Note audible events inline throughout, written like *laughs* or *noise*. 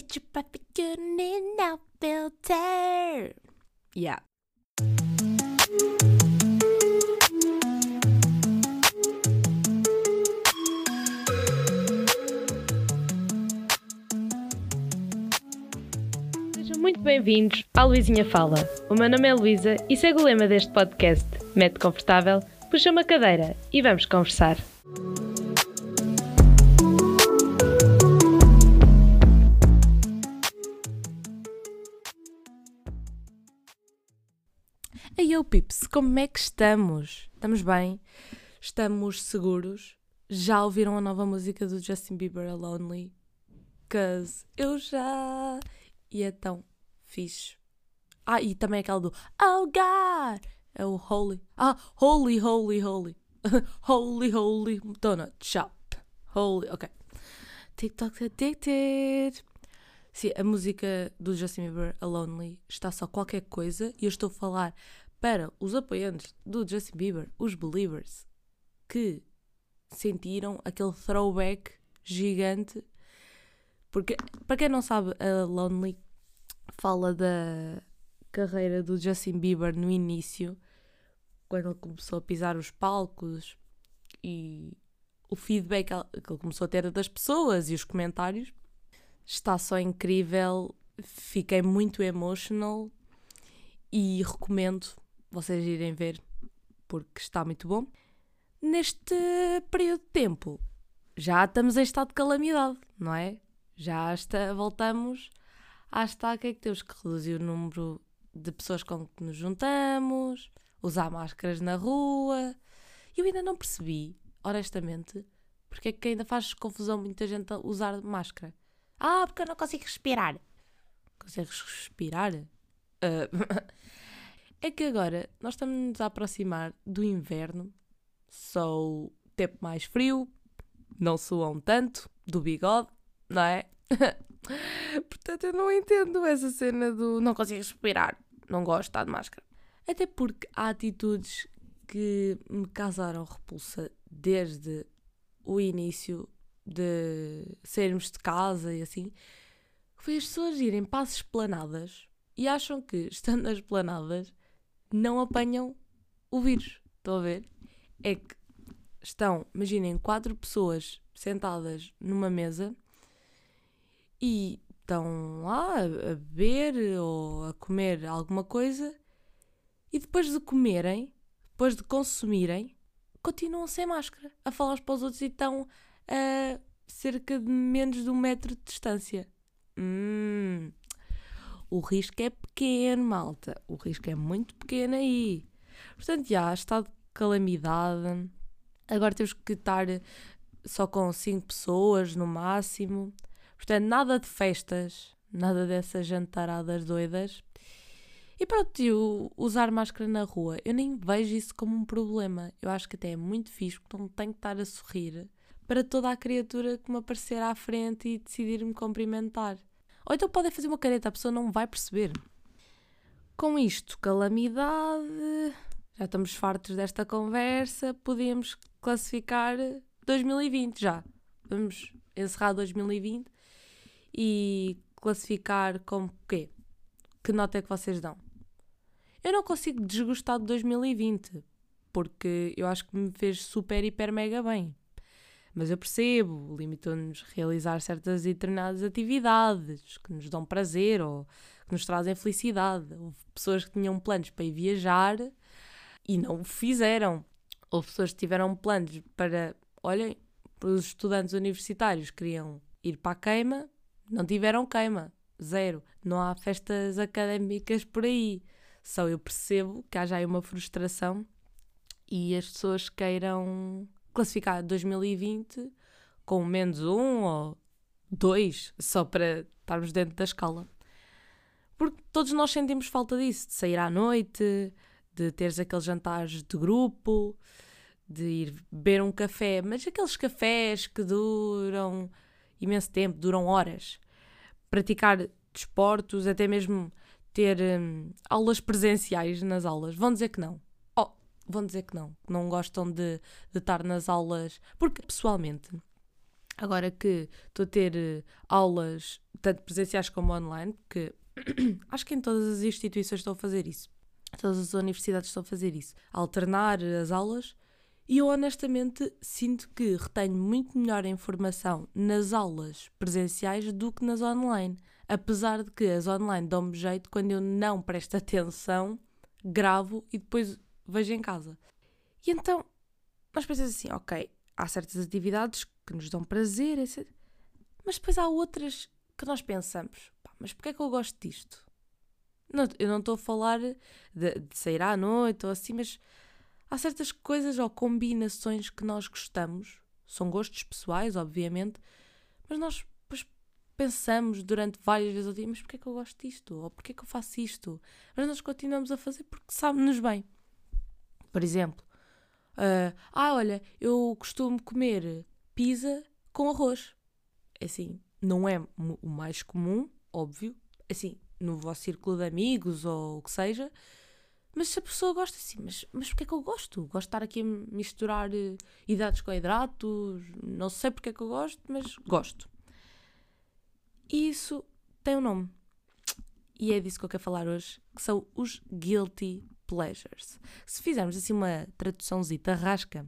Picture perfect union now filter. Yeah. Sejam muito bem-vindos à Luizinha Fala. O meu nome é Luísa e segue o lema deste podcast. Mete confortável, puxa uma cadeira e vamos conversar. Aí eu, Pips, como é que estamos? Estamos bem? Estamos seguros? Já ouviram a nova música do Justin Bieber, A Lonely? Cause eu já... E é tão fixe. Ah, e também aquela do Oh God! É o Holy. Ah, Holy, Holy, Holy. *laughs* holy, Holy Donut Shop. Holy, ok. TikTok Addicted. Sim, a música do Justin Bieber, A Lonely, está só qualquer coisa e eu estou a falar para os apoiantes do Justin Bieber, os believers, que sentiram aquele throwback gigante. Porque, para quem não sabe, a Lonely fala da carreira do Justin Bieber no início, quando ele começou a pisar os palcos e o feedback que ele começou a ter das pessoas e os comentários. Está só incrível, fiquei muito emotional e recomendo vocês irem ver porque está muito bom. Neste período de tempo já estamos em estado de calamidade, não é? Já está, voltamos à estaca em que temos que reduzir o número de pessoas com que nos juntamos, usar máscaras na rua. Eu ainda não percebi, honestamente, porque é que ainda faz confusão muita gente usar máscara. Ah, porque eu não consigo respirar. Consegues respirar? Uh, *laughs* é que agora nós estamos a aproximar do inverno, o tempo mais frio, não suam tanto, do bigode, não é? *laughs* Portanto, eu não entendo essa cena do não consigo respirar, não gosto de estar de máscara. Até porque há atitudes que me causaram repulsa desde o início de sairmos de casa e assim. Foi as pessoas irem para as esplanadas e acham que, *laughs* estando nas esplanadas, não apanham o vírus. Estão a ver? É que estão, imaginem, quatro pessoas sentadas numa mesa e estão lá a beber ou a comer alguma coisa e depois de comerem, depois de consumirem, continuam sem máscara, a falar para os outros e estão a cerca de menos de um metro de distância. Hum, o risco é pequeno, malta. O risco é muito pequeno aí. Portanto, já está de calamidade. Agora temos que estar só com 5 pessoas no máximo. Portanto, nada de festas, nada dessas jantaradas doidas. E pronto, eu usar máscara na rua, eu nem vejo isso como um problema. Eu acho que até é muito fixe, porque não tenho que estar a sorrir para toda a criatura que me aparecer à frente e decidir me cumprimentar. Ou então podem fazer uma careta, a pessoa não vai perceber. Com isto, calamidade. Já estamos fartos desta conversa. Podíamos classificar 2020 já. Vamos encerrar 2020 e classificar como quê? Que nota é que vocês dão? Eu não consigo desgostar de 2020 porque eu acho que me fez super, hiper, mega bem. Mas eu percebo, limitou-nos a realizar certas e determinadas atividades que nos dão prazer ou que nos trazem felicidade. Houve pessoas que tinham planos para ir viajar e não o fizeram. Houve pessoas que tiveram planos para, olhem, os estudantes universitários queriam ir para a queima, não tiveram queima, zero. Não há festas académicas por aí. Só eu percebo que haja aí uma frustração e as pessoas queiram classificar 2020 com menos um ou dois, só para estarmos dentro da escala. Porque todos nós sentimos falta disso, de sair à noite, de teres aqueles jantares de grupo, de ir beber um café, mas aqueles cafés que duram imenso tempo, duram horas. Praticar desportos, até mesmo ter hum, aulas presenciais nas aulas. Vão dizer que não vão dizer que não, que não gostam de, de estar nas aulas, porque pessoalmente Agora que estou a ter uh, aulas, tanto presenciais como online, porque *clears throat* acho que em todas as instituições estão a fazer isso. Todas as universidades estão a fazer isso. Alternar as aulas. E eu honestamente sinto que retenho muito melhor a informação nas aulas presenciais do que nas online. Apesar de que as online dão-me jeito quando eu não presto atenção, gravo e depois vejo em casa. E então nós pensamos assim, ok, há certas atividades que nos dão prazer. Mas depois há outras que nós pensamos, pá, mas porquê é que eu gosto disto? Não, eu não estou a falar de, de, sair à noite ou assim, mas há certas coisas ou combinações que nós gostamos, são gostos pessoais, obviamente, mas nós depois pensamos durante várias vezes ao dia, mas porquê é que eu gosto disto? Ou porquê é que eu faço isto? Mas nós continuamos a fazer porque sabe-nos bem. Por exemplo, uh, ah, olha, eu costumo comer pizza com arroz. É assim, não é o mais comum, óbvio, assim, no vosso círculo de amigos ou o que seja, mas se a pessoa gosta assim, mas, mas porquê é que eu gosto? Gosto de estar aqui a misturar uh, hidratos com hidratos, não sei porque é que eu gosto, mas gosto. E isso tem um nome. E é disso que eu quero falar hoje, que são os guilty pleasures. Se fizermos assim uma traduçãozita rasca,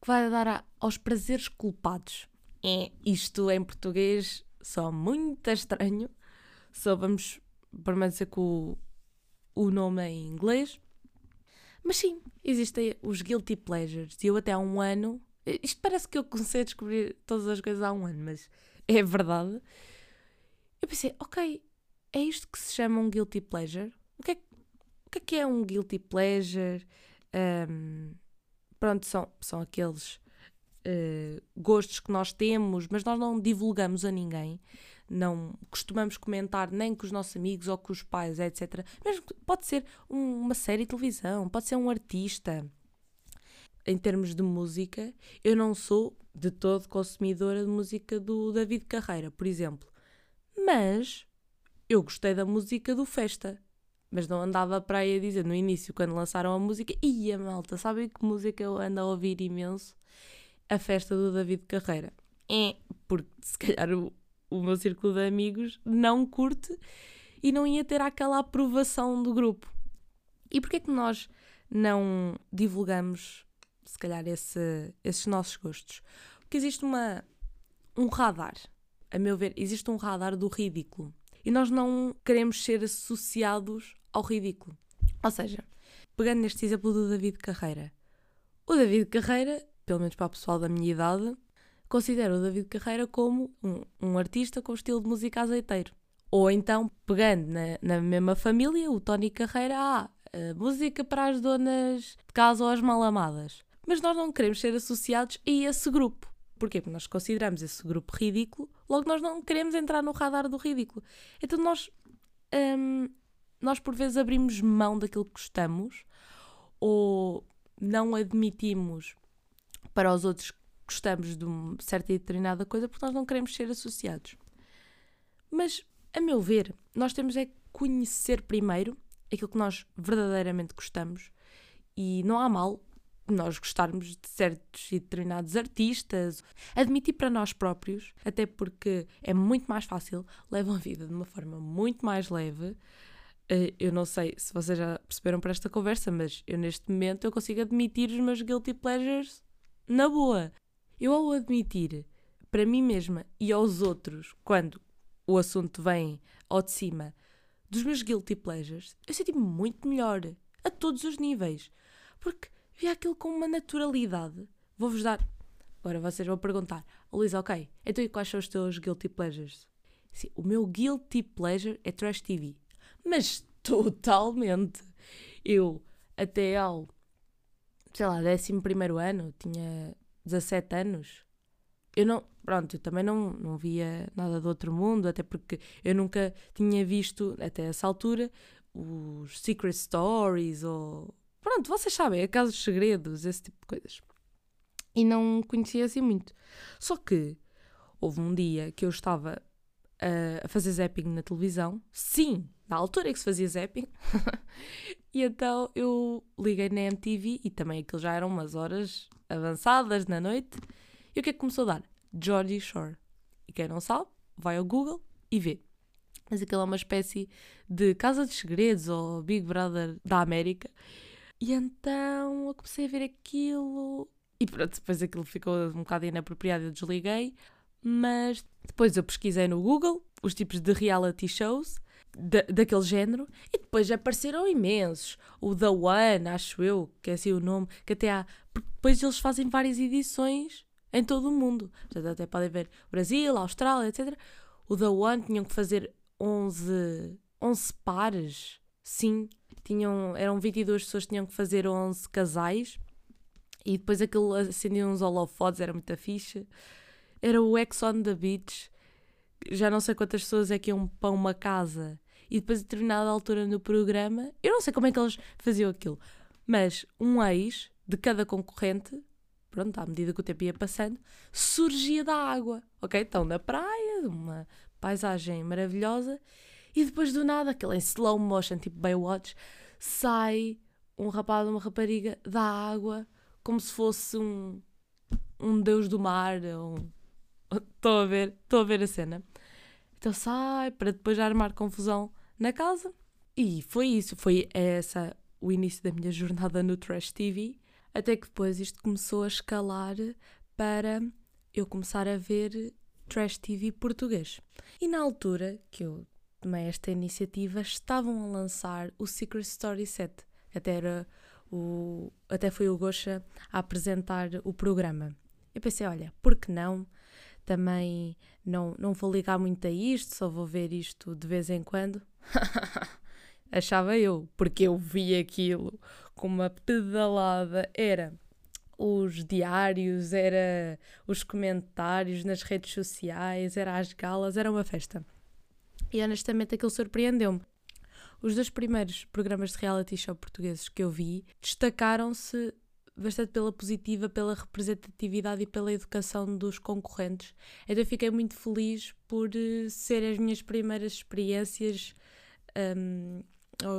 que vai dar a, aos prazeres culpados. É, isto em português só muito estranho. Só vamos permanecer com o, o nome em inglês. Mas sim, existem os guilty pleasures. E eu até há um ano. Isto parece que eu comecei a descobrir todas as coisas há um ano, mas é verdade. Eu pensei, ok, é isto que se chama um guilty pleasure? O que é, o que, é, que é um guilty pleasure? Um, pronto, são, são aqueles uh, gostos que nós temos, mas nós não divulgamos a ninguém. Não costumamos comentar nem com os nossos amigos ou com os pais, etc. Mesmo pode ser um, uma série de televisão, pode ser um artista. Em termos de música, eu não sou de todo consumidora de música do David Carreira, por exemplo. Mas eu gostei da música do Festa. Mas não andava para aí a dizer no início, quando lançaram a música, ia malta, sabem que música eu ando a ouvir imenso? A festa do David Carreira. É, porque se calhar o, o meu círculo de amigos não curte e não ia ter aquela aprovação do grupo. E porquê que nós não divulgamos, se calhar, esse, esses nossos gostos? Porque existe uma, um radar, a meu ver, existe um radar do ridículo e nós não queremos ser associados ao ridículo. Ou seja, pegando neste exemplo do David Carreira, o David Carreira, pelo menos para o pessoal da minha idade, considera o David Carreira como um, um artista com estilo de música azeiteiro. Ou então, pegando na, na mesma família, o Tony Carreira, ah, música para as donas de casa ou as malamadas. Mas nós não queremos ser associados a esse grupo. Porquê? Porque nós consideramos esse grupo ridículo, logo nós não queremos entrar no radar do ridículo. Então nós, hum, nós por vezes abrimos mão daquilo que gostamos ou não admitimos para os outros que gostamos de uma certa e determinada coisa porque nós não queremos ser associados. Mas, a meu ver, nós temos é conhecer primeiro aquilo que nós verdadeiramente gostamos e não há mal nós gostarmos de certos e determinados artistas, admitir para nós próprios, até porque é muito mais fácil, levam a vida de uma forma muito mais leve. Eh, eu não sei se vocês já perceberam para esta conversa, mas eu neste momento eu consigo admitir os meus guilty pleasures na boa. Eu ao admitir para mim mesma e aos outros, quando o assunto vem ao de cima dos meus guilty pleasures, eu senti-me muito melhor a todos os níveis. Porque via aquilo com uma naturalidade. Vou-vos dar. Agora vocês vão perguntar, oh, Luís, ok, então e quais são os teus guilty pleasures? Sim, o meu guilty pleasure é trash TV. Mas totalmente. Eu, até ao, sei lá, 11 ano, tinha 17 anos. Eu não, pronto, eu também não, não via nada do outro mundo, até porque eu nunca tinha visto, até essa altura, os Secret Stories ou Pronto, vocês sabem, a Casa dos Segredos, esse tipo de coisas. E não conhecia assim muito. Só que houve um dia que eu estava a, a fazer zapping na televisão. Sim, na altura que se fazia zapping. *laughs* e então eu liguei na MTV e também aquilo já eram umas horas avançadas na noite. E o que é que começou a dar? Geordie Shore. E quem não sabe, vai ao Google e vê. Mas aquilo é uma espécie de Casa dos Segredos ou Big Brother da América. E então eu comecei a ver aquilo e pronto, depois aquilo ficou um bocado inapropriado eu desliguei. Mas depois eu pesquisei no Google os tipos de reality shows da, daquele género e depois apareceram imensos. O The One, acho eu, que é assim o nome, que até há. Depois eles fazem várias edições em todo o mundo. Portanto, até podem ver Brasil, Austrália, etc. O The One tinham que fazer 11, 11 pares. Sim, tinham, eram 22 pessoas, tinham que fazer 11 casais. E depois aquilo acendia uns holofotes, era muita ficha. Era o Ex on the Beach. Já não sei quantas pessoas é que iam para uma casa. E depois, a determinada altura no programa, eu não sei como é que eles faziam aquilo, mas um ex de cada concorrente, pronto, à medida que o tempo ia passando, surgia da água. Ok? Estão na praia, uma paisagem maravilhosa, e depois do nada, aquele em slow motion, tipo Baywatch, sai um rapaz ou uma rapariga da água como se fosse um, um deus do mar. Um... *laughs* Estou a ver, estou a ver a cena. Então sai para depois armar confusão na casa. E foi isso, foi essa o início da minha jornada no Trash TV, até que depois isto começou a escalar para eu começar a ver Trash TV português. E na altura que eu tomei esta iniciativa, estavam a lançar o Secret Story 7, até era o, até foi o Gosha a apresentar o programa. Eu pensei, olha, por que não? Também não, não vou ligar muito a isto, só vou ver isto de vez em quando. *laughs* Achava eu, porque eu vi aquilo com uma pedalada. Era os diários, era os comentários nas redes sociais, era as galas, era uma festa. E honestamente aquilo surpreendeu-me. Os dois primeiros programas de reality show portugueses que eu vi destacaram-se bastante pela positiva, pela representatividade e pela educação dos concorrentes. Então fiquei muito feliz por uh, ser as minhas primeiras experiências, um,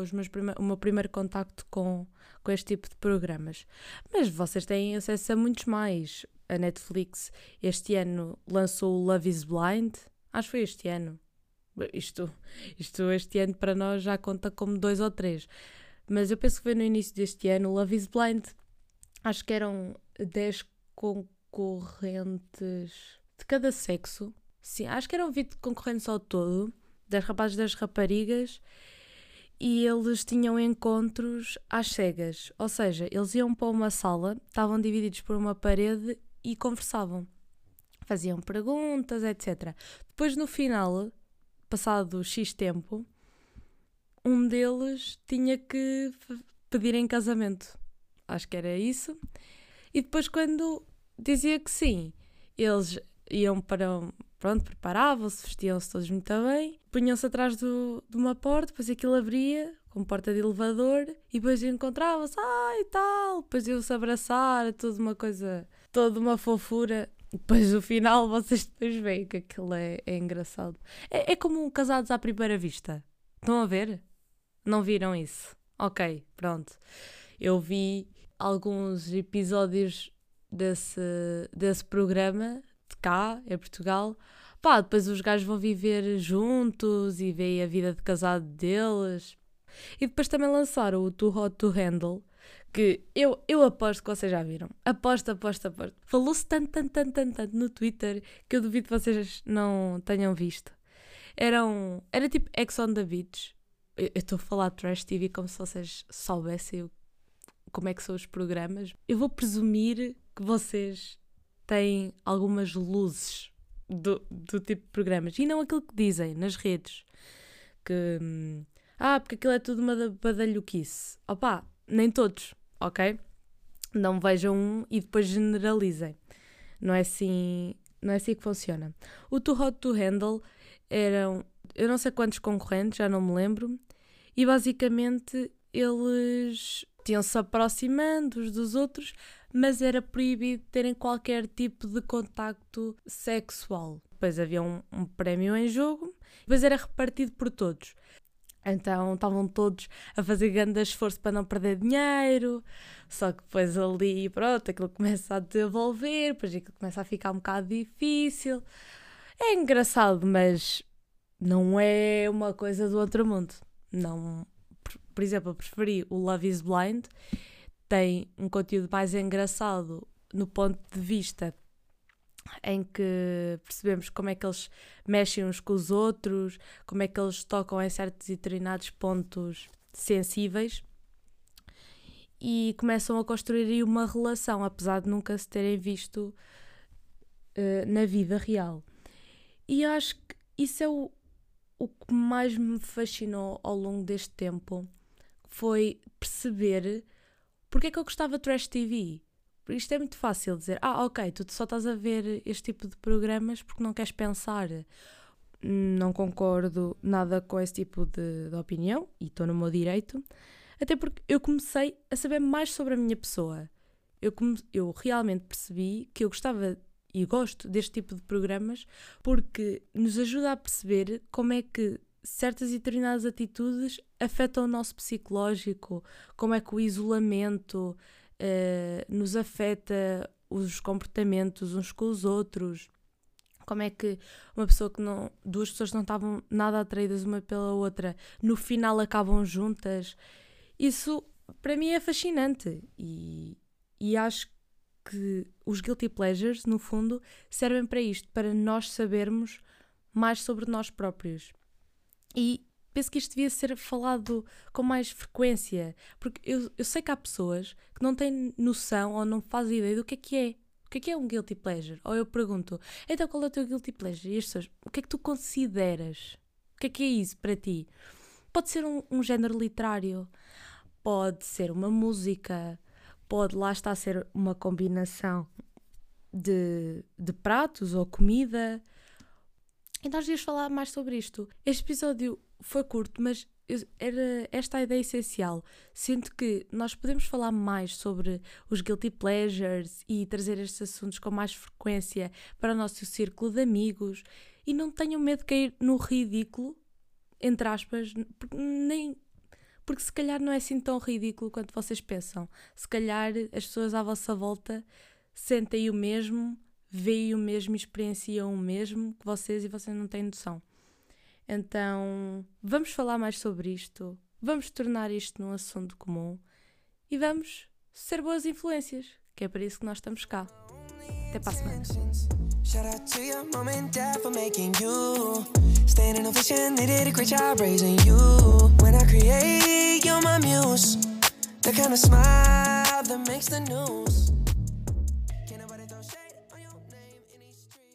os meus prime o meu primeiro contacto com, com este tipo de programas. Mas vocês têm acesso a muitos mais. A Netflix este ano lançou o Love is Blind, acho que foi este ano. Isto, isto este ano para nós já conta como dois ou três. Mas eu penso que foi no início deste ano, Love is Blind. Acho que eram 10 concorrentes de cada sexo. Sim, acho que eram 20 concorrentes ao todo, 10 rapazes e 10 raparigas. E eles tinham encontros às cegas. Ou seja, eles iam para uma sala, estavam divididos por uma parede e conversavam. Faziam perguntas, etc. Depois, no final, passado X tempo, um deles tinha que pedir em casamento. Acho que era isso. E depois, quando dizia que sim, eles iam para. Pronto, preparavam-se, vestiam-se todos muito bem, punham-se atrás do, de uma porta, depois aquilo abria, com porta de elevador, e depois encontravam-se, ah, e tal, depois iam-se abraçar, toda uma coisa, toda uma fofura. Depois no final vocês depois veem que aquilo é, é engraçado. É, é como um casados à primeira vista. Estão a ver? Não viram isso? Ok, pronto. Eu vi alguns episódios desse, desse programa de cá, em Portugal. Pá, depois os gajos vão viver juntos e veem a vida de casado deles. E depois também lançaram o Too Hot to Handle, que eu, eu aposto que vocês já viram. Aposto, aposto, aposto. Falou-se tanto, tanto, tanto, tanto, tanto no Twitter que eu duvido que vocês não tenham visto. Era, um, era tipo Ex on the Beach. Eu estou a falar Trash TV como se vocês soubessem como é que são os programas. Eu vou presumir que vocês têm algumas luzes do, do tipo de programas. E não aquilo que dizem nas redes. Que... Hum, ah, porque aquilo é tudo uma badalhoquice. Opá, nem todos ok? Não vejam um e depois generalizem. Não é assim, não é assim que funciona. O Too Hot to Handle eram, eu não sei quantos concorrentes, já não me lembro, e basicamente eles tinham-se aproximando uns dos outros, mas era proibido terem qualquer tipo de contacto sexual. Depois havia um, um prémio em jogo, depois era repartido por todos. Então estavam todos a fazer grande esforço para não perder dinheiro, só que depois ali, pronto, aquilo começa a desenvolver, depois aquilo começa a ficar um bocado difícil. É engraçado, mas não é uma coisa do outro mundo. Não, por exemplo, eu preferi o Love is Blind, tem um conteúdo mais engraçado no ponto de vista em que percebemos como é que eles mexem uns com os outros, como é que eles tocam em certos e determinados pontos sensíveis e começam a construir aí uma relação, apesar de nunca se terem visto uh, na vida real. E acho que isso é o, o que mais me fascinou ao longo deste tempo, foi perceber porque é que eu gostava de Trash TV isto é muito fácil dizer, ah, ok, tu só estás a ver este tipo de programas porque não queres pensar. Não concordo nada com esse tipo de, de opinião e estou no meu direito, até porque eu comecei a saber mais sobre a minha pessoa. Eu, eu realmente percebi que eu gostava e gosto deste tipo de programas porque nos ajuda a perceber como é que certas e determinadas atitudes afetam o nosso psicológico, como é que o isolamento, uh, nos afeta os comportamentos uns com os outros. Como é que uma pessoa que não. duas pessoas que não estavam nada atraídas uma pela outra, no final acabam juntas. Isso para mim é fascinante e, e acho que os guilty pleasures, no fundo, servem para isto, para nós sabermos mais sobre nós próprios. E penso que isto devia ser falado com mais frequência, porque eu, eu sei que há pessoas que não têm noção ou não fazem ideia do que é que é. O que é que é um guilty pleasure? Ou eu pergunto, então qual é o teu guilty pleasure? E as pessoas, o que é que tu consideras? O que é que é isso para ti? Pode ser um, um género literário, pode ser uma música, pode lá estar a ser uma combinação de, de pratos ou comida. Então, nós devíamos falar mais sobre isto. Este episódio foi curto, mas era esta a ideia essencial. Sinto que nós podemos falar mais sobre os guilty pleasures e trazer estes assuntos com mais frequência para o nosso círculo de amigos e não tenham medo de cair no ridículo, entre aspas, porque nem porque se calhar não é assim tão ridículo quanto vocês pensam. Se calhar as pessoas à vossa volta sentem o mesmo, veem o mesmo, experienciam o mesmo que vocês e vocês não têm noção. Então, vamos falar mais sobre isto, vamos tornar isto num assunto comum e vamos ser boas influências, que é para isso que nós estamos cá. Até para a semana.